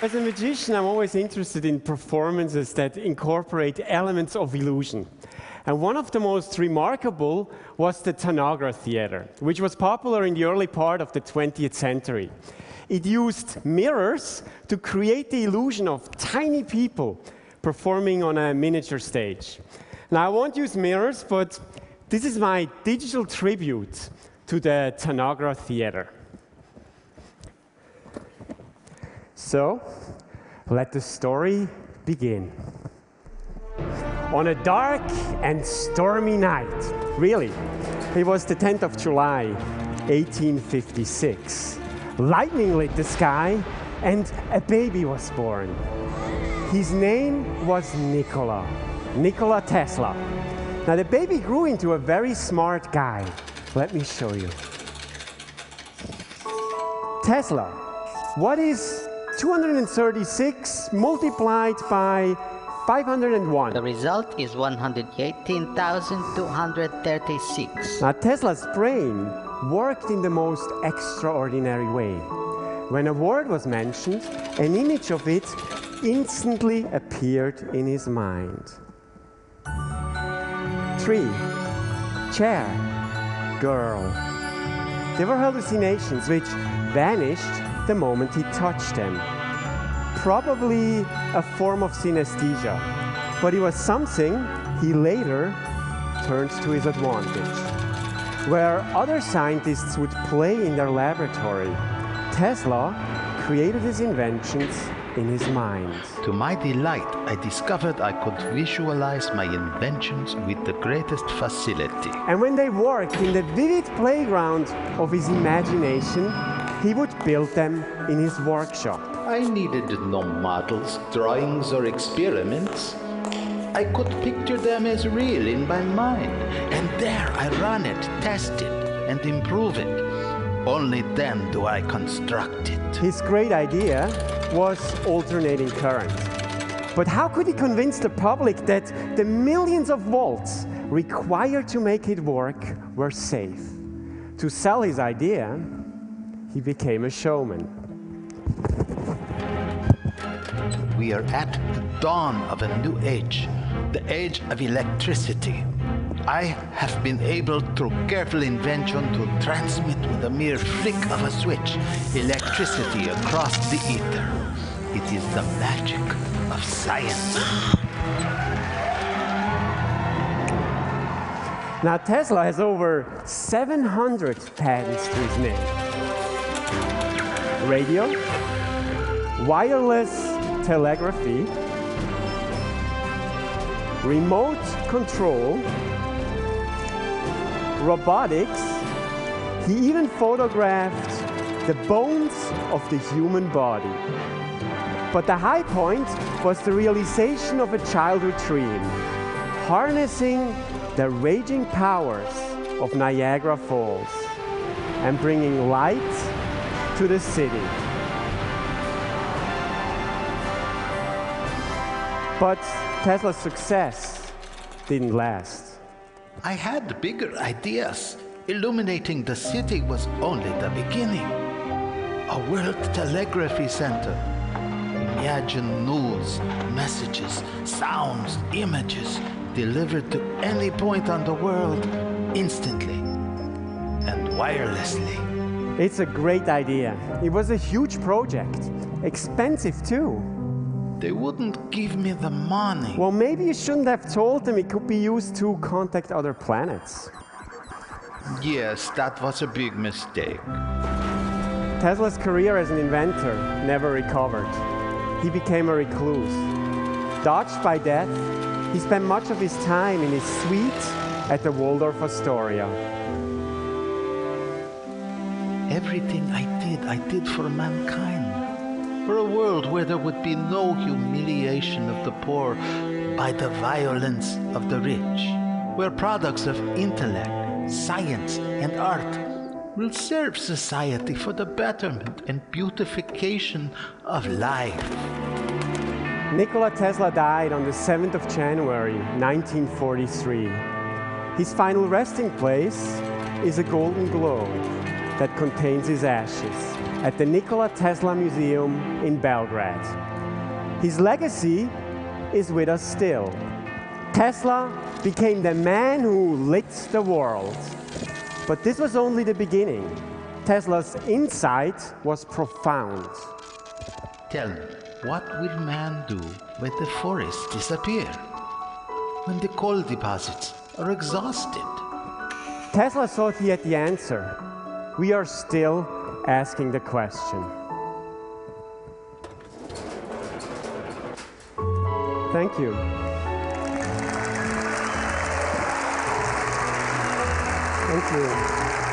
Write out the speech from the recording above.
As a magician, I'm always interested in performances that incorporate elements of illusion. And one of the most remarkable was the Tanagra Theater, which was popular in the early part of the 20th century. It used mirrors to create the illusion of tiny people performing on a miniature stage. Now, I won't use mirrors, but this is my digital tribute to the Tanagra Theater. So, let the story begin. On a dark and stormy night, really, it was the 10th of July, 1856. Lightning lit the sky, and a baby was born. His name was Nikola, Nikola Tesla. Now, the baby grew into a very smart guy. Let me show you. Tesla, what is 236 multiplied by 501. The result is 118,236. Now, Tesla's brain worked in the most extraordinary way. When a word was mentioned, an image of it instantly appeared in his mind. Tree, chair, girl. They were hallucinations which vanished the moment he touched them. Probably a form of synesthesia, but it was something he later turned to his advantage. Where other scientists would play in their laboratory, Tesla created his inventions in his mind. To my delight, I discovered I could visualize my inventions with the greatest facility. And when they worked in the vivid playground of his imagination, he would build them in his workshop. I needed no models, drawings, or experiments. I could picture them as real in my mind, and there I run it, test it, and improve it. Only then do I construct it. His great idea was alternating current. But how could he convince the public that the millions of volts required to make it work were safe? To sell his idea, he became a showman. We are at the dawn of a new age, the age of electricity. I have been able, through careful invention, to transmit with a mere flick of a switch electricity across the ether. It is the magic of science. Now, Tesla has over 700 patents to his name radio, wireless telegraphy, remote control, robotics. He even photographed the bones of the human body. But the high point was the realization of a childhood dream, harnessing the raging powers of Niagara Falls and bringing light to the city. But Tesla's success didn't last. I had bigger ideas. Illuminating the city was only the beginning. A world telegraphy center. Imagine news, messages, sounds, images delivered to any point on the world instantly and wirelessly. It's a great idea. It was a huge project, expensive too. They wouldn't give me the money. Well, maybe you shouldn't have told them it could be used to contact other planets. Yes, that was a big mistake. Tesla's career as an inventor never recovered. He became a recluse. Dodged by death, he spent much of his time in his suite at the Waldorf Astoria. Everything I did, I did for mankind. For a world where there would be no humiliation of the poor by the violence of the rich. Where products of intellect, science, and art will serve society for the betterment and beautification of life. Nikola Tesla died on the 7th of January, 1943. His final resting place is a golden globe that contains his ashes. at the Nikola Tesla Museum in Belgrade. His legacy is with us still. Tesla became the man who lit the world. But this was only the beginning. Tesla's insight was profound. Tell me, what will man do when the forests disappear? When the coal deposits are exhausted? Tesla thought he had the answer. We are still asking the question. Thank you. Thank you.